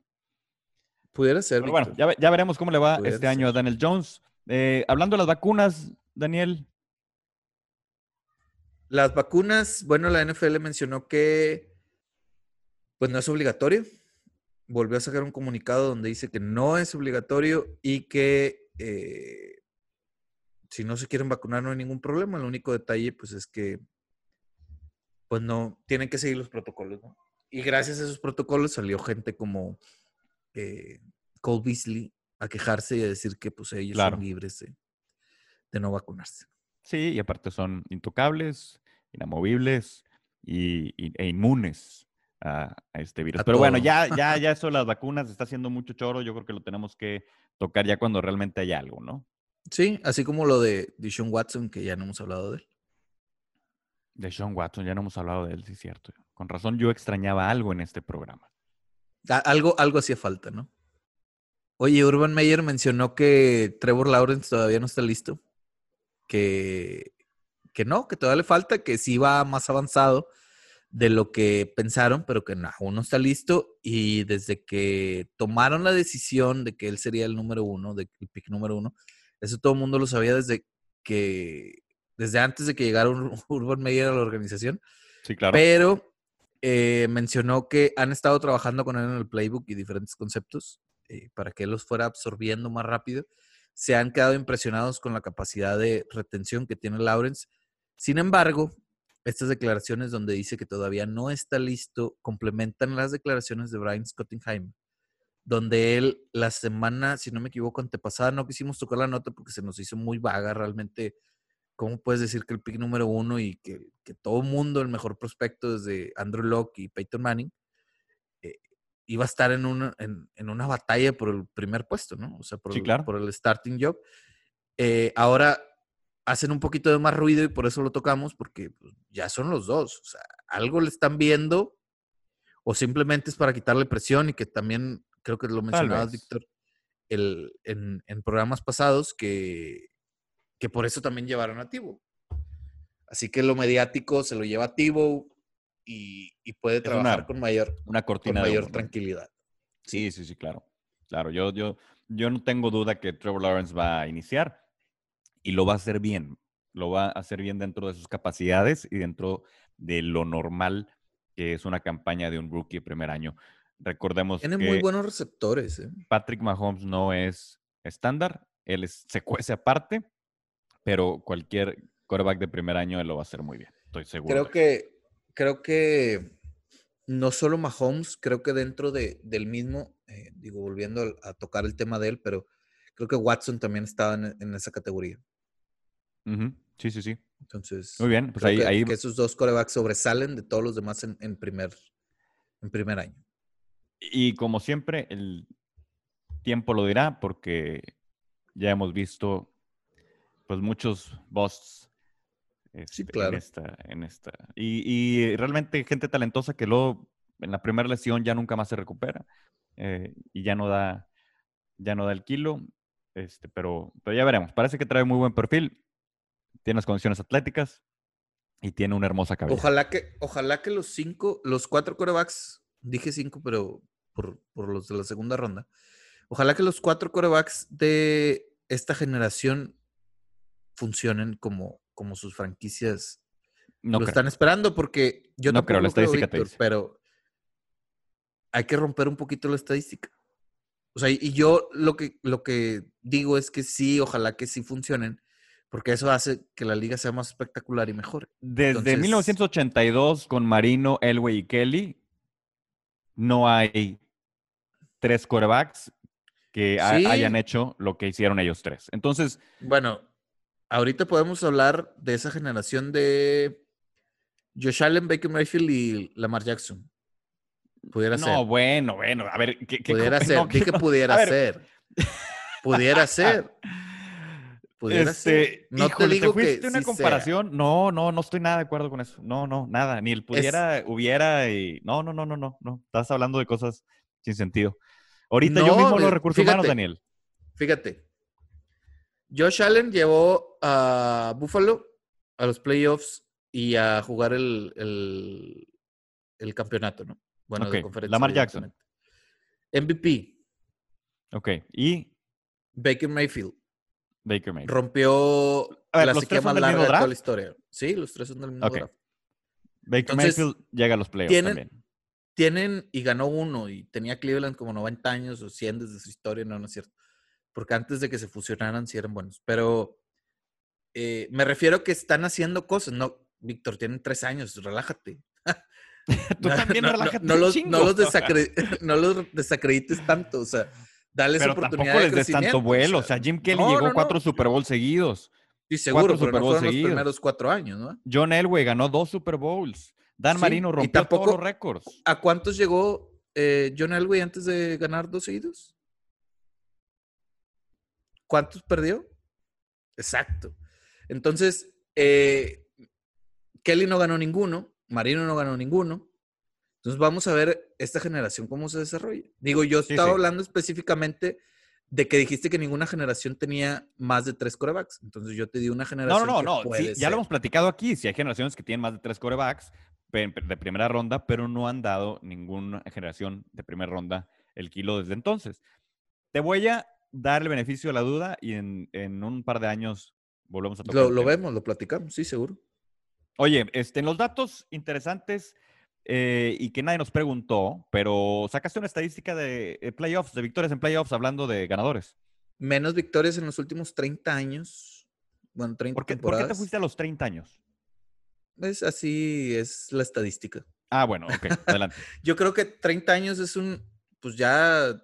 Pudiera ser. bueno, ya, veremos cómo le va este año a Daniel Jones. Eh, hablando de las vacunas, Daniel. Las vacunas, bueno, la NFL mencionó que pues no es obligatorio. Volvió a sacar un comunicado donde dice que no es obligatorio y que eh, si no se quieren vacunar no hay ningún problema. El único detalle pues es que pues no, tienen que seguir los protocolos. Y gracias a esos protocolos salió gente como eh, Cole Beasley a quejarse y a decir que pues ellos son libres de, no vacunarse. Sí, y aparte son intocables, inamovibles y, e inmunes a, este virus. Pero bueno, ya, ya, ya eso, las vacunas, está haciendo mucho choro. Yo creo que lo tenemos que tocar ya cuando realmente haya algo, ¿no? Sí, así como lo de Deshaun Watson, que ya no hemos hablado de él. De Sean Watson, ya no hemos hablado de él, sí cierto. Con razón yo extrañaba algo en este programa. Algo, algo hacía falta, ¿no? Oye, Urban Meyer mencionó que Trevor Lawrence todavía no está listo. Que, que no, que todavía le falta, que sí va más avanzado de lo que pensaron, pero que aún no está listo. Y desde que tomaron la decisión de que él sería el número uno, de, el pick número uno, eso todo el mundo lo sabía desde que, desde antes de que llegara Urban Meyer a la organización. Sí, claro. Pero eh, mencionó que han estado trabajando con él en el playbook y diferentes conceptos eh, para que él los fuera absorbiendo más rápido. Se han quedado impresionados con la capacidad de retención que tiene Lawrence. Sin embargo, estas declaraciones donde dice que todavía no está listo complementan las declaraciones de Brian Schottenheim, donde él la semana, si no me equivoco, antepasada, no quisimos tocar la nota porque se nos hizo muy vaga realmente. ¿Cómo puedes decir que el pick número uno y que, todo el mundo, el mejor prospecto desde Andrew Locke y Peyton Manning, eh, iba a estar en una, en, una batalla por el primer puesto, ¿no? O sea, por, el, por el starting job. Eh, ahora hacen un poquito de más ruido y por eso lo tocamos, porque pues, ya son los dos. O sea, algo le están viendo o simplemente es para quitarle presión y que también, creo que lo mencionabas, Víctor, el, en, programas pasados, que, que por eso también llevaron a Tibo. Así que lo mediático se lo lleva a Tibo y, puede trabajar con mayor, una cortina mayor tranquilidad. Sí, sí, sí, claro. Claro, yo, yo, yo no tengo duda que Trevor Lawrence va a iniciar y lo va a hacer bien. Lo va a hacer bien dentro de sus capacidades y dentro de lo normal que es una campaña de un rookie de primer año. Recordemos Tiene que muy buenos receptores. ¿eh? Patrick Mahomes no es estándar, él es, se cuece aparte, pero cualquier quarterback de primer año él lo va a hacer muy bien, estoy seguro. Creo que, creo que no solo Mahomes, creo que dentro de, del mismo, eh, digo, volviendo a, tocar el tema de él, pero creo que Watson también estaba en, en esa categoría. Sí, sí, sí. Entonces, Muy bien, pues ahí, que, ahí que esos dos corebacks sobresalen de todos los demás en, en primer, en primer año. Y como siempre, el tiempo lo dirá porque ya hemos visto pues muchos busts este, en claro. esta, en esta. Y, y realmente gente talentosa que luego en la primera lesión ya nunca más se recupera eh, y ya no da, ya no da el kilo. Este, pero, pero ya veremos. Parece que trae muy buen perfil, tiene las condiciones atléticas y tiene una hermosa cabeza. Ojalá que, ojalá que los cinco, los cuatro corebacks, dije cinco, pero por, por los de la segunda ronda, ojalá que los cuatro corebacks de esta generación funcionen como, como sus franquicias No lo creo. están esperando, porque yo No creo, la creo, estadística pero hay que romper un poquito la estadística. O sea, y yo lo que, lo que digo es que sí, ojalá que sí funcionen, porque eso hace que la liga sea más espectacular y mejor. Desde Entonces- 1982 con Marino, Elway y Kelly, no hay tres quarterbacks que ha- Sí. hayan hecho lo que hicieron ellos tres. Entonces, Bueno, ahorita podemos hablar de esa generación de Josh Allen, Baker Mayfield y Lamar Jackson. Pudiera no, ser. bueno, bueno, a ver, ¿qué, qué Pudiera ser. no, Dije ¿qué que pudiera ser. Pudiera ser. Pudiera ser. Este, No híjole, te digo que fuiste una sí sea. comparación. No, no, no estoy nada de acuerdo con eso. No, no, nada. Ni el pudiera, hubiera y. No, no, no, no, no, no. Estás hablando de cosas sin sentido. Ahorita yo mismo de- los recursos humanos. Daniel. Fíjate. Josh Allen llevó a Buffalo a los playoffs y a jugar el, el, el campeonato, ¿no? Bueno, de Ok, conferencia. Lamar Jackson. MVP, Ok. Y Baker Mayfield. Baker Mayfield. Rompió A ver, la ¿los sequía tres más son del larga mismo de toda draft? la historia. Sí, los tres son del mismo Ok. draft. Baker Entonces, Mayfield llega a los playoffs tienen- también. Tienen y ganó uno y tenía Cleveland como 90 años o 100 desde su historia, no, no es cierto. Porque antes de que se fusionaran sí eran buenos. Pero eh, me refiero que están haciendo cosas. No, Víctor, tienen tres años, relájate. Tú también no, relájate no un los, chingo. no los desacre- no los desacredites tanto, o sea, dales Pero oportunidad tampoco de les des tanto vuelo. O sea, Jim Kelly no, llegó no, no. cuatro Super Bowl seguidos. Sí, seguro, Super pero no Bowls fueron los primeros cuatro años, ¿no? John Elway ganó dos Super Bowls. Dan Sí, Marino rompió tampoco- todos los récords. ¿A cuántos llegó eh, John Elway antes de ganar dos seguidos? ¿Cuántos perdió? Exacto. Entonces, eh, Kelly no ganó ninguno, Marino no ganó ninguno. Entonces vamos a ver esta generación cómo se desarrolla. Digo, yo Sí, estaba sí. hablando específicamente de que dijiste que ninguna generación tenía más de tres corebacks. Entonces yo te di una No, generación. no, no, que no. sí, puede ya ser. lo hemos platicado aquí. Si hay generaciones que tienen más de tres corebacks de primera ronda, pero no han dado ninguna generación de primera ronda el kilo desde entonces. Te voy a dar el beneficio de la duda y en, en un par de años volvemos a tocar. Lo, lo vemos, lo platicamos, sí, seguro. Oye, este, en los datos interesantes eh, y que nadie nos preguntó, pero sacaste una estadística de eh, playoffs, de victorias en playoffs, hablando de ganadores. Menos victorias en los últimos 30 años. Bueno, 30 ¿Por qué, por qué te fuiste a los 30 años? Es así, es la estadística. Ah, bueno, ok, adelante. Yo creo que 30 años es un, pues ya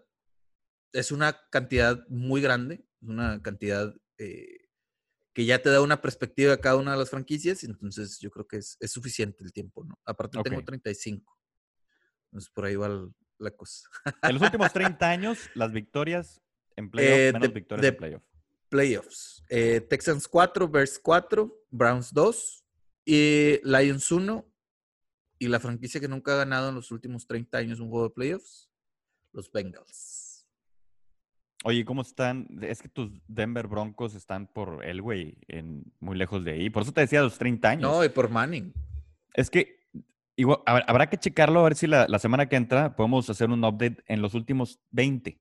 es una cantidad muy grande, es una cantidad eh, que ya te da una perspectiva de cada una de las franquicias, entonces yo creo que es, es suficiente el tiempo, ¿no? Aparte tengo Ok. 35, entonces por ahí va la cosa. En los últimos 30 años, las victorias en playoffs, Eh, menos de- victorias de- en playoff. Playoffs. Eh, Texans 4, Bears 4, Browns 2 y Lions 1. Y la franquicia que nunca ha ganado en los últimos 30 años un juego de playoffs, los Bengals. Oye, ¿cómo están? Es que tus Denver Broncos están por Elway, en muy lejos de ahí. Por eso te decía los 30 años. No, y por Manning. Es que igual, a ver, habrá que checarlo a ver si la, la semana que entra podemos hacer un update en los últimos 20.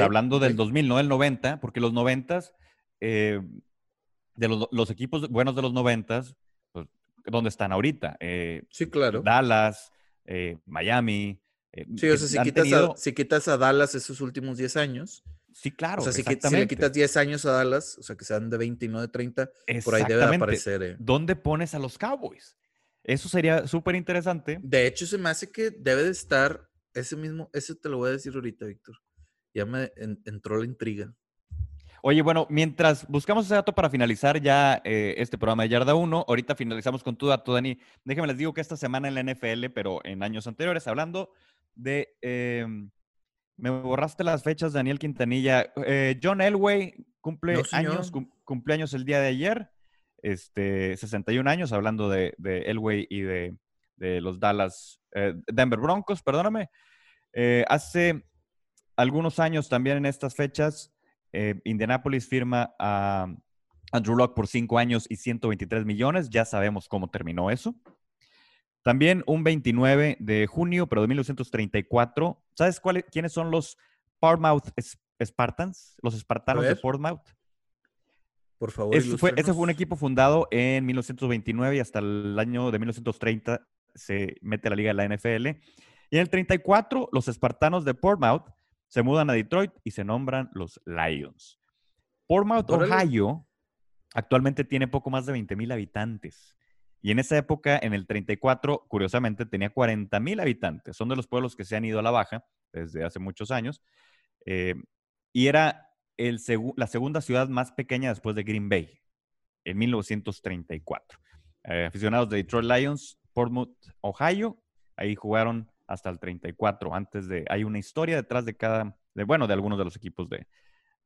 hablando del 2000, no del 90, porque los 90, eh, de los, equipos buenos de los 90, pues, ¿dónde están ahorita? Eh, sí, claro. Dallas, eh, Miami. Sí, o sea, si quitas, a, si quitas, a, Dallas esos últimos 10 años. Sí, claro. O sea, si, le quitas 10 años a Dallas, o sea, que sean de 20 y no de 30, por ahí debe aparecer. ¿Dónde pones a los Cowboys? Eso sería súper interesante. De hecho, se me hace que debe de estar ese mismo, ese te lo voy a decir ahorita, Víctor. Ya me entró la intriga. Oye, bueno, mientras buscamos ese dato para finalizar ya eh, este programa de Yarda 1, ahorita finalizamos con tu dato, Dani. Déjame les digo que esta semana en la NFL, pero en años anteriores, hablando de... Em, me borraste las fechas, Daniel Quintanilla. Eh, John Elway cumple años, cumpleaños el día de ayer, este, 61 años, hablando de, de Elway y de, de los Dallas, eh, Denver Broncos, perdóname. hace algunos años también en estas fechas, eh, Indianapolis firma a Andrew Locke por cinco años y 123 millones. Ya sabemos cómo terminó eso. También un 29 de junio, pero de 1934. ¿Sabes cuáles, quiénes son los Portsmouth Spartans? Los espartanos de Portsmouth. Por favor. ese fue un equipo fundado en 1929 y hasta el año de 1930 se mete a la liga de la NFL. Y en el 34, los espartanos de Portsmouth se mudan a Detroit y se nombran los Lions. Portsmouth, Ohio, actualmente tiene poco más de 20 mil habitantes. Y en esa época, en el 34, curiosamente, tenía 40 mil habitantes. Son de los pueblos que se han ido a la baja desde hace muchos años. Eh, y era el la segunda ciudad más pequeña después de Green Bay, en 1934. Eh, aficionados de Detroit Lions, Portsmouth, Ohio, ahí jugaron hasta el 34. Antes de, hay una historia detrás de cada, bueno, de algunos de los equipos de,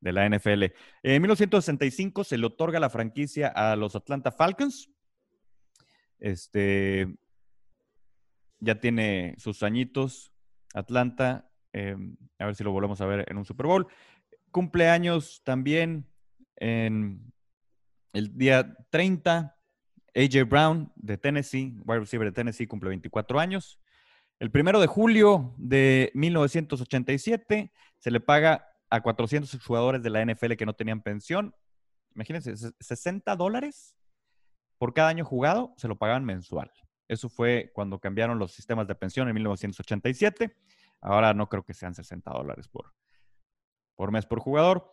de la NFL. En 1965 se le otorga la franquicia a los Atlanta Falcons. Este ya tiene sus añitos. Atlanta, em, a ver si lo volvemos a ver en un Super Bowl. Cumpleaños también en el día 30. AJ Brown de Tennessee, wide receiver de Tennessee, cumple 24 años. El primero de julio de 1987 se le paga a 400 jugadores de la NFL que no tenían pensión. Imagínense, 60 dólares por cada año jugado se lo pagaban mensual. Eso fue cuando cambiaron los sistemas de pensión en 1987. Ahora no creo que sean 60 dólares por, por mes por jugador.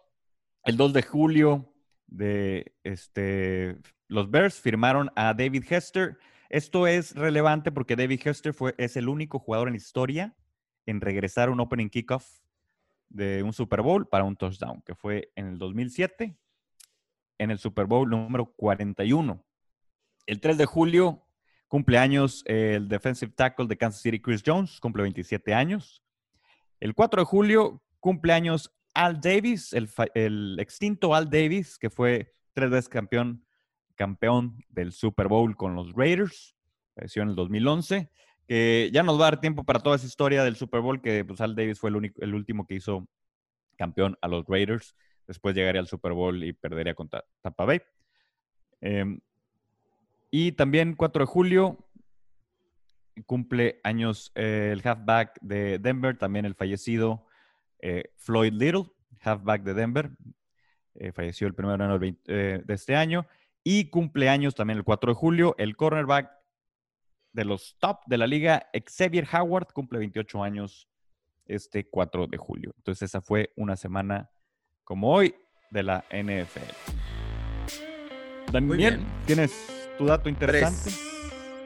El 2 de julio de este, los Bears firmaron a David Hester esto es relevante porque David Hester fue, es el único jugador en historia en regresar un opening kickoff de un Super Bowl para un touchdown, que fue en el 2007, en el Super Bowl número 41. El 3 de julio, cumpleaños el defensive tackle de Kansas City, Chris Jones, cumple 27 años. El 4 de julio, cumpleaños Al Davis, el, el extinto Al Davis, que fue tres veces campeón campeón del Super Bowl con los Raiders, falleció en el 2011, que ya nos va a dar tiempo para toda esa historia del Super Bowl, que pues Al Davis fue el, único, el último que hizo campeón a los Raiders, después llegaría al Super Bowl y perdería contra Tampa Bay. Em, y también 4 de julio cumple años eh, el halfback de Denver, también el fallecido eh, Floyd Little, halfback de Denver, eh, falleció el 1 de enero de este año. Y cumpleaños también el 4 de julio, el cornerback de los top de la liga, Xavier Howard, cumple 28 años este 4 de julio. Entonces esa fue una semana como hoy de la NFL. Daniel, ¿tienes tu dato interesante?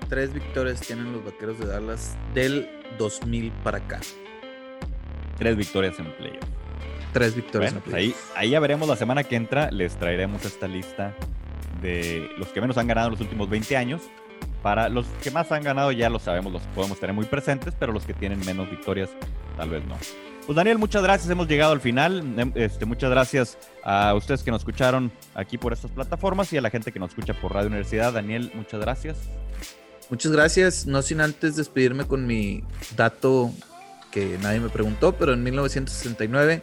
Tres, victorias tienen los Vaqueros de Dallas del 2000 para acá. Tres victorias en playoff. Tres victorias en playoff. Ahí, ahí ya veremos la semana que entra. Les traeremos esta lista de los que menos han ganado en los últimos 20 años. Para los que más han ganado ya lo sabemos, los podemos tener muy presentes, pero los que tienen menos victorias tal vez no. Pues Daniel, muchas gracias, hemos llegado al final. Em, este, muchas gracias a ustedes que nos escucharon aquí por estas plataformas y a la gente que nos escucha por Radio Universidad. Daniel, muchas gracias. Muchas gracias, no sin antes despedirme con mi dato que nadie me preguntó, pero en 1969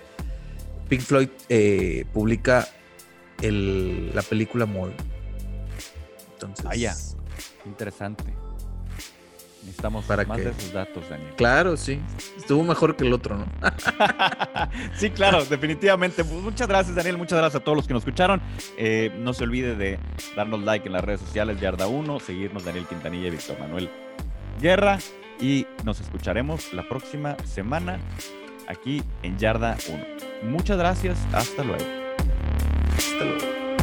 Pink Floyd eh, publica la película More. Entonces. Ah, ya. Interesante. Necesitamos más de esos datos, Daniel. Claro, sí. Estuvo mejor que el otro, ¿no? sí, claro, definitivamente. Pues, muchas gracias, Daniel. Muchas gracias a todos los que nos escucharon. Eh, no se olvide de darnos like en las redes sociales, Yarda 1, seguirnos Daniel Quintanilla y Víctor Manuel Guerra. Y nos escucharemos la próxima semana aquí en Yarda 1. Muchas gracias. Hasta luego. Hasta luego.